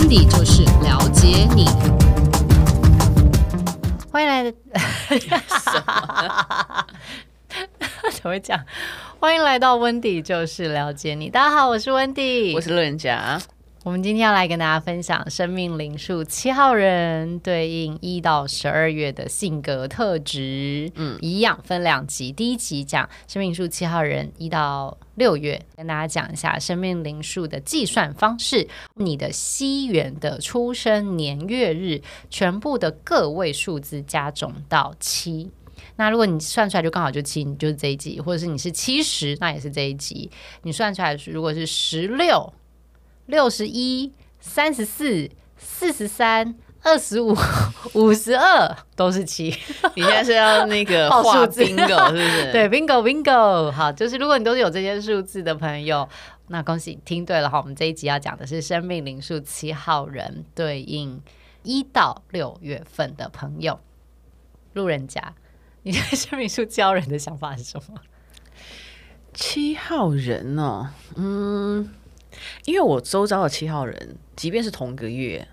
温迪就是了解你。欢迎来，什么？怎么会讲？欢迎来到温迪就是了解你。大家好，我是温迪，我是路人甲。我们今天要来跟大家分享生命灵数七号人对应一到十二月的性格特质。嗯，一样分两集，第一集讲生命数七号人一到六月，跟大家讲一下生命灵数的计算方式，你的西元的出生年月日全部的个位数字加总到七。那如果你算出来就刚好就七，你就是这一集；或者是你是七十，那也是这一集。你算出来如果是十六。六十一、三十四、四十三、二十五、五十二都是七。你现在是要那个 画 bingo 是不是？对，bingo bingo。好，就是如果你都是有这些数字的朋友，那恭喜你听对了哈。我们这一集要讲的是生命灵数七号人对应一到六月份的朋友。路人甲，你对生命灵数七号人的想法是什么？七号人哦，嗯。因为我周遭的七号人，即便是同个月，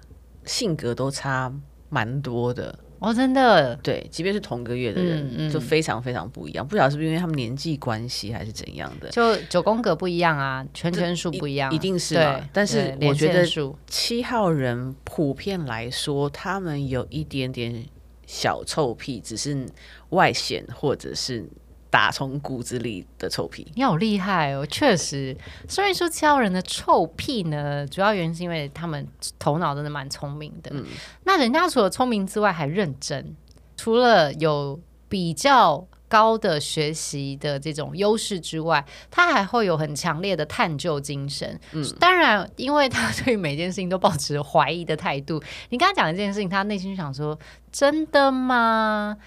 性格都差蛮多的哦，真的。对，即便是同个月的人，嗯嗯、就非常非常不一样。不晓得是不是因为他们年纪关系，还是怎样的？就九宫格不一样啊，圈圈数不一样、啊，一定是嘛。但是我觉得七号人普遍来说，他们有一点点小臭屁，只是外显或者是。打从骨子里的臭屁，你好厉害哦！确实，所以说七号人的臭屁呢，主要原因是因为他们头脑真的蛮聪明的。嗯，那人家除了聪明之外还认真，除了有比较高的学习的这种优势之外，他还会有很强烈的探究精神。嗯，当然，因为他对每件事情都保持怀疑的态度。你刚刚讲一件事情，他内心想说：“真的吗？”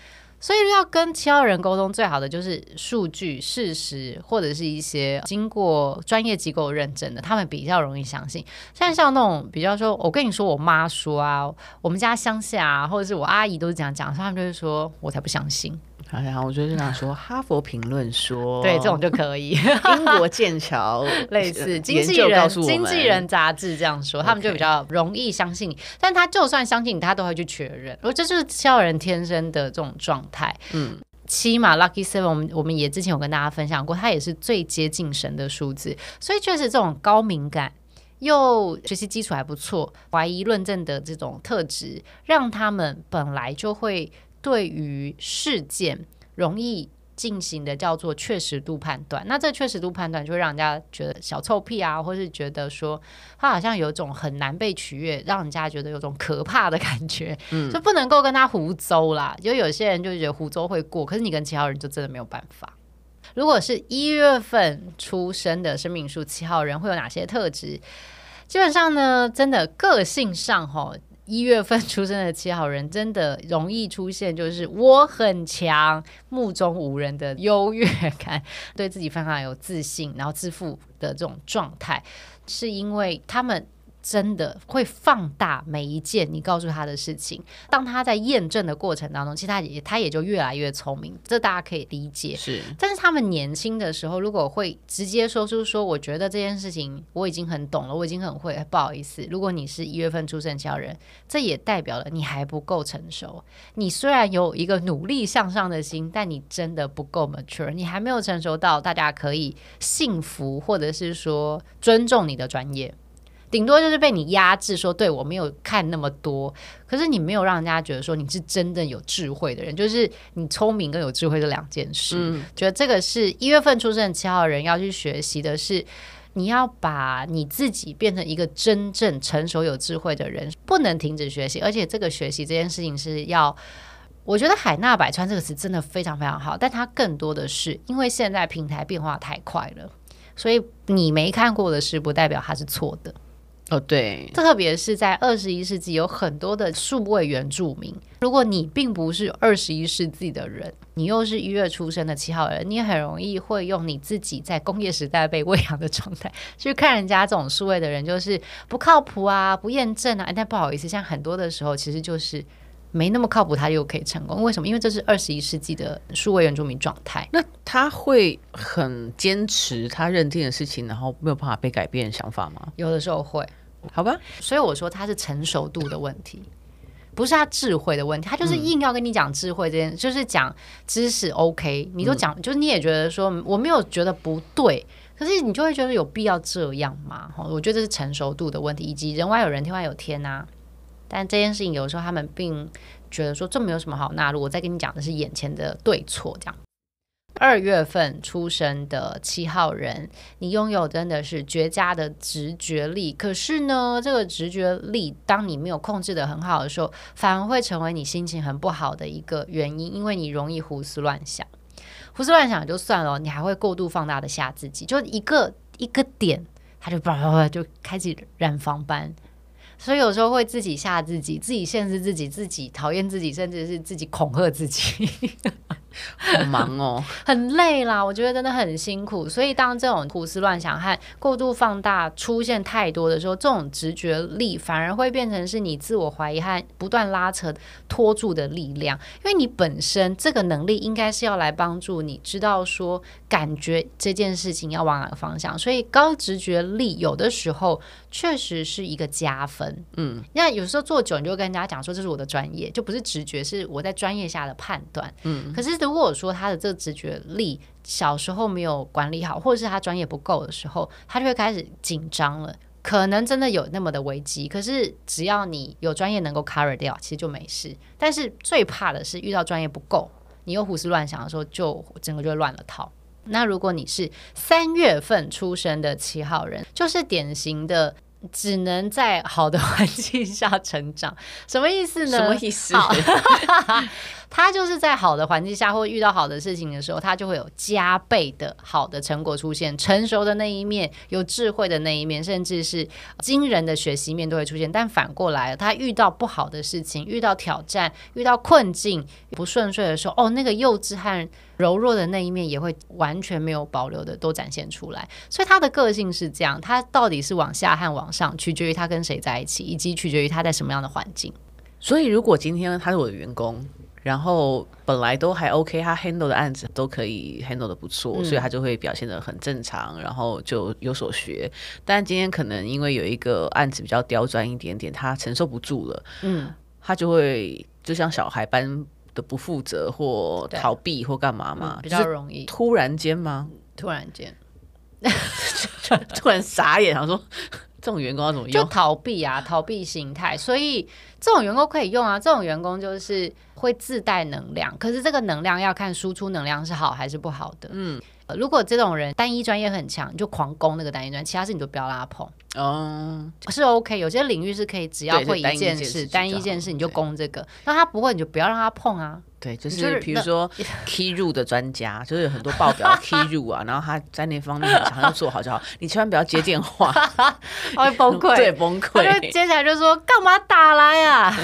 所以要跟七号人沟通，最好的就是数据、事实，或者是一些经过专业机构认证的，他们比较容易相信。像像那种比较说，我跟你说，我妈说啊，我们家乡下啊，或者是我阿姨都是这样讲，他们就会说，我才不相信。好，然后我就这样说，哈佛评论说，对，这种就可以。英国剑桥 类似经纪人经纪人杂志这样说，他们就比较容易相信你。但他就算相信你，他都会去确认。而这就是七号人天生的这种状态。嗯，七嘛，Lucky Seven，我们我们也之前有跟大家分享过，它也是最接近神的数字。所以确实这种高敏感又学习基础还不错、怀疑论证的这种特质，让他们本来就会。对于事件容易进行的叫做确实度判断，那这确实度判断就会让人家觉得小臭屁啊，或是觉得说他好像有一种很难被取悦，让人家觉得有种可怕的感觉，嗯，就不能够跟他胡诌啦。就有些人就觉得胡诌会过，可是你跟七号人就真的没有办法。如果是一月份出生的生命数七号人会有哪些特质？基本上呢，真的个性上吼。一月份出生的七号人真的容易出现，就是我很强、目中无人的优越感，对自己非常有自信，然后自负的这种状态，是因为他们。真的会放大每一件你告诉他的事情。当他在验证的过程当中，其实他也他也就越来越聪明，这大家可以理解。是，但是他们年轻的时候，如果会直接说出说，我觉得这件事情我已经很懂了，我已经很会，不好意思，如果你是一月份出生的人，这也代表了你还不够成熟。你虽然有一个努力向上的心，但你真的不够 mature，你还没有成熟到大家可以信服或者是说尊重你的专业。顶多就是被你压制，说对我没有看那么多，可是你没有让人家觉得说你是真的有智慧的人，就是你聪明跟有智慧这两件事。嗯，觉得这个是一月份出生的七号人要去学习的是，你要把你自己变成一个真正成熟有智慧的人，不能停止学习，而且这个学习这件事情是要，我觉得海纳百川这个词真的非常非常好，但它更多的是因为现在平台变化太快了，所以你没看过的事不代表它是错的。哦，对，特别是在二十一世纪，有很多的数位原住民。如果你并不是二十一世纪的人，你又是一月出生的七号人，你很容易会用你自己在工业时代被喂养的状态去看人家这种数位的人，就是不靠谱啊，不验证啊。但不好意思，像很多的时候，其实就是没那么靠谱，他又可以成功。为什么？因为这是二十一世纪的数位原住民状态。那他会很坚持他认定的事情，然后没有办法被改变的想法吗？有的时候会。好吧？所以我说他是成熟度的问题，不是他智慧的问题。他就是硬要跟你讲智慧这件，嗯、就是讲知识 OK，你都讲，嗯、就是你也觉得说我没有觉得不对，可是你就会觉得有必要这样吗？我觉得这是成熟度的问题，以及人外有人，天外有天呐、啊。但这件事情有时候他们并觉得说这没有什么好纳入。我再跟你讲的是眼前的对错，这样。二月份出生的七号人，你拥有真的是绝佳的直觉力。可是呢，这个直觉力，当你没有控制得很好的时候，反而会成为你心情很不好的一个原因，因为你容易胡思乱想。胡思乱想就算了，你还会过度放大的吓自己，就一个一个点，他就叭叭叭就开启染房班。所以有时候会自己吓自己，自己限制自己，自己讨厌自己，甚至是自己恐吓自己。好忙哦，很累啦，我觉得真的很辛苦。所以当这种胡思乱想和过度放大出现太多的时候，这种直觉力反而会变成是你自我怀疑和不断拉扯拖住的力量。因为你本身这个能力应该是要来帮助你知道说，感觉这件事情要往哪个方向。所以高直觉力有的时候确实是一个加分。嗯，那有时候做久，你就跟人家讲说，这是我的专业，就不是直觉，是我在专业下的判断。嗯，可是。如果说他的这个直觉力小时候没有管理好，或者是他专业不够的时候，他就会开始紧张了。可能真的有那么的危机，可是只要你有专业能够 cover 掉，其实就没事。但是最怕的是遇到专业不够，你又胡思乱想的时候，就整个就乱了套。那如果你是三月份出生的七号人，就是典型的。只能在好的环境下成长，什么意思呢？什么意思？他就是在好的环境下，或遇到好的事情的时候，他就会有加倍的好的成果出现。成熟的那一面，有智慧的那一面，甚至是惊人的学习面都会出现。但反过来，他遇到不好的事情，遇到挑战，遇到困境不顺遂的时候，哦，那个幼稚和柔弱的那一面也会完全没有保留的都展现出来。所以他的个性是这样，他到底是往下和往上，取决于他跟谁在一起，以及取决于他在什么样的环境。所以，如果今天他是我的员工。然后本来都还 OK，他 handle 的案子都可以 handle 的不错，嗯，所以他就会表现的很正常，然后就有所学。但今天可能因为有一个案子比较刁钻一点点，他承受不住了，嗯，他就会就像小孩般的不负责或逃避或干嘛嘛，嗯，比较容易。突然间吗？突然间，突然傻眼，想说。这种员工要怎么用？就逃避啊，逃避心态。所以这种员工可以用啊。这种员工就是会自带能量，可是这个能量要看输出能量是好还是不好的。嗯，如果这种人单一专业很强，你就狂攻那个单一专业，其他事你就不要拉碰。哦，是 OK。有些领域是可以，只要会一件事，单一件事你就攻这个。那他不会，你就不要让他碰啊。对，就是比如说 key 入的专家，就是有很多报表 key 入啊，然后他在那方面很强，要做好就好。你千万不要接电话，他会崩溃，对，崩溃。他就接下来就说干嘛打来啊？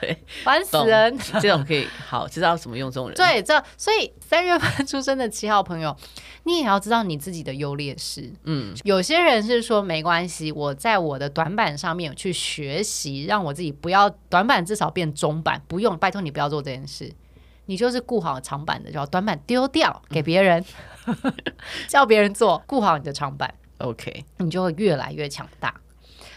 对，烦死人。这种可以好知道怎么用这种人。对，这所以三月份出生的七号朋友，你也要知道你自己的优劣势。嗯，有些人是说没关系，我在我的短板上面去学习，让我自己不要短板至少变中板，不用，拜托你不要做这件事。你就是顾好长板的，就要短板丢掉给别人，嗯、叫别人做，顾好你的长板，OK，你就会越来越强大。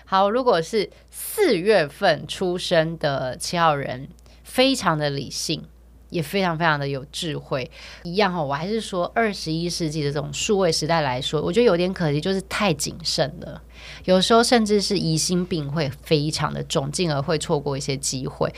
好，如果是四月份出生的七号人，非常的理性，也非常非常的有智慧，一样哈。我还是说，二十一世纪的这种数位时代来说，我觉得有点可惜，就是太谨慎了，有时候甚至是疑心病会非常的重，进而会错过一些机会。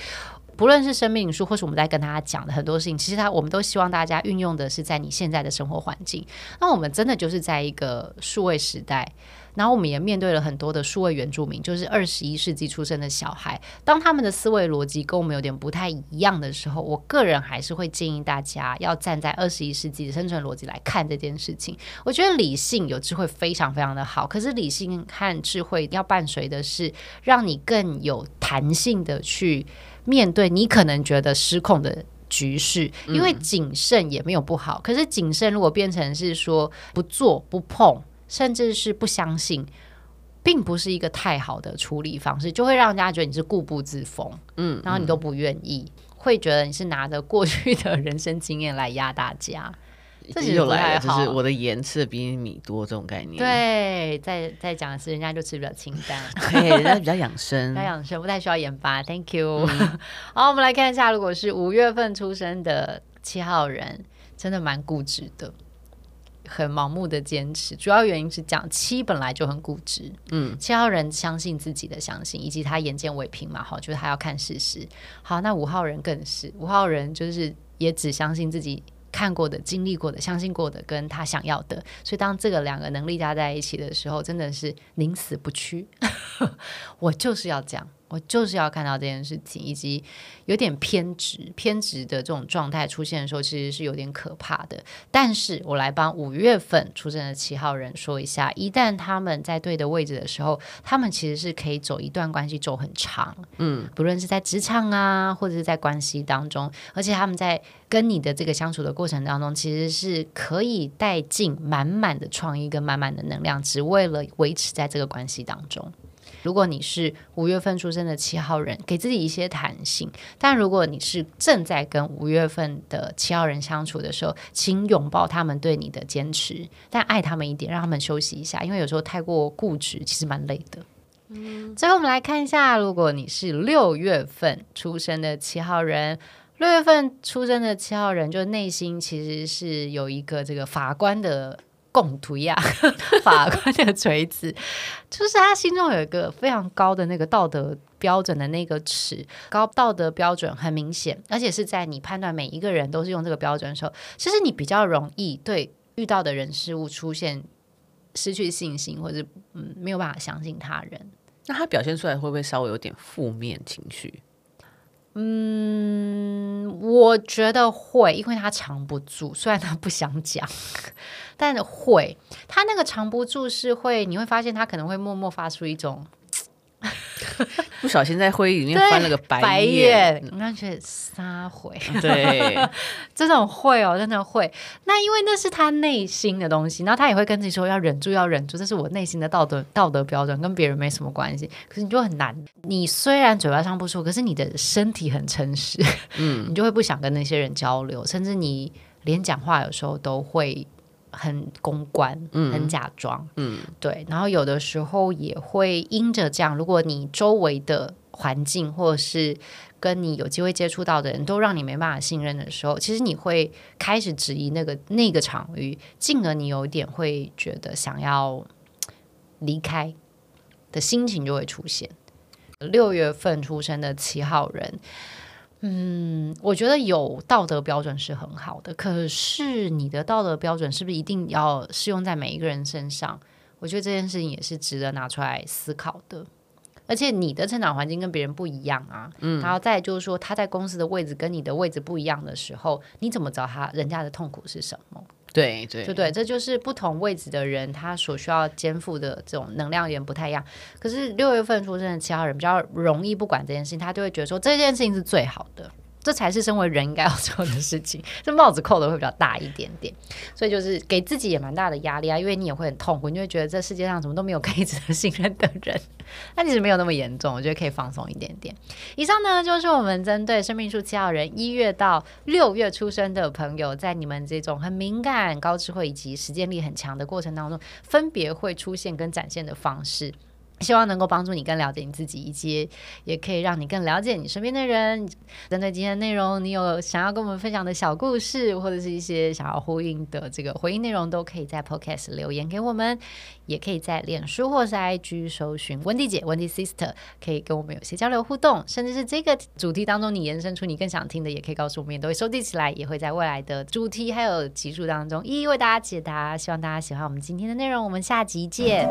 不论是生命数，或是我们在跟大家讲的很多事情，其实他我们都希望大家运用的是在你现在的生活环境。那我们真的就是在一个数位时代，然后我们也面对了很多的数位原住民，就是二十一世纪出生的小孩。当他们的思维逻辑跟我们有点不太一样的时候，我个人还是会建议大家要站在二十一世纪的生存逻辑来看这件事情。我觉得理性有智慧非常非常的好，可是理性和智慧要伴随的是让你更有弹性的去。面对你可能觉得失控的局势，因为谨慎也没有不好。嗯、可是谨慎如果变成是说不做不碰，甚至是不相信，并不是一个太好的处理方式，就会让人家觉得你是固步自封。嗯，然后你都不愿意，会觉得你是拿着过去的人生经验来压大家。这又来了，就是我的盐吃的比你米多这种概念。对，再再讲的是人家就吃比较清淡，对，人家比较养生，比较养生，不太需要盐巴。Thank you。嗯、好，我们来看一下，如果是五月份出生的七号人，真的蛮固执的。很盲目的坚持，主要原因是讲七本来就很固执，嗯，七号人相信自己的相信，以及他眼见为凭嘛，好，就是他要看事实。好，那五号人更是，五号人就是也只相信自己看过的、经历过的、相信过的，跟他想要的。所以当这个两个能力加在一起的时候，真的是宁死不屈。我就是要这样。我就是要看到这件事情，以及有点偏执、偏执的这种状态出现的时候，其实是有点可怕的。但是我来帮五月份出生的七号人说一下，一旦他们在对的位置的时候，他们其实是可以走一段关系走很长，嗯，不论是在职场啊，或者是在关系当中，而且他们在跟你的这个相处的过程当中，其实是可以带进满满的创意跟满满的能量，只为了维持在这个关系当中。如果你是五月份出生的七号人，给自己一些弹性；但如果你是正在跟五月份的七号人相处的时候，请拥抱他们对你的坚持，但爱他们一点，让他们休息一下，因为有时候太过固执，其实蛮累的。嗯，最后我们来看一下，如果你是六月份出生的七号人，六月份出生的七号人，就内心其实是有一个这个法官的。共图呀，法官的锤子，就是他心中有一个非常高的那个道德标准的那个尺，高道德标准很明显，而且是在你判断每一个人都是用这个标准的时候，其实你比较容易对遇到的人事物出现失去信心，或者嗯没有办法相信他人。那他表现出来会不会稍微有点负面情绪？嗯，我觉得会，因为他藏不住，虽然他不想讲，但会。他那个藏不住是会，你会发现他可能会默默发出一种。不小心在会议里面翻了个白眼，你看觉得撒回，对，这种会哦，真的会。那因为那是他内心的东西，然后他也会跟自己说要忍住，要忍住，这是我内心的道德道德标准，跟别人没什么关系。可是你就很难，你虽然嘴巴上不说，可是你的身体很诚实，嗯，你就会不想跟那些人交流，甚至你连讲话有时候都会。很公关，很假装，嗯，对。然后有的时候也会因着这样，如果你周围的环境或者是跟你有机会接触到的人都让你没办法信任的时候，其实你会开始质疑那个那个场域，进而你有一点会觉得想要离开的心情就会出现。六月份出生的七号人。嗯，我觉得有道德标准是很好的，可是你的道德标准是不是一定要适用在每一个人身上？我觉得这件事情也是值得拿出来思考的。而且你的成长环境跟别人不一样啊，嗯，然后再就是说他在公司的位置跟你的位置不一样的时候，你怎么知道他人家的痛苦是什么？对对对对，这就是不同位置的人，他所需要肩负的这种能量源不太一样。可是六月份出生的七号人比较容易不管这件事情，他就会觉得说这件事情是最好的。这才是身为人应该要做的事情，这帽子扣的会比较大一点点，所以就是给自己也蛮大的压力啊，因为你也会很痛苦，你就会觉得这世界上怎么都没有可以值得信任的人，那其实没有那么严重，我觉得可以放松一点点。以上呢就是我们针对生命数七号人一月到六月出生的朋友，在你们这种很敏感、高智慧以及实践力很强的过程当中，分别会出现跟展现的方式。希望能够帮助你更了解你自己，以及也可以让你更了解你身边的人。针对今天的内容，你有想要跟我们分享的小故事，或者是一些想要呼应的这个回应内容，都可以在 Podcast 留言给我们，也可以在脸书或是 IG 搜寻温蒂姐、温蒂 Sister，可以跟我们有些交流互动，甚至是这个主题当中你延伸出你更想听的，也可以告诉我们，也都会收集起来，也会在未来的主题还有集数当中一一为大家解答。希望大家喜欢我们今天的内容，我们下集见。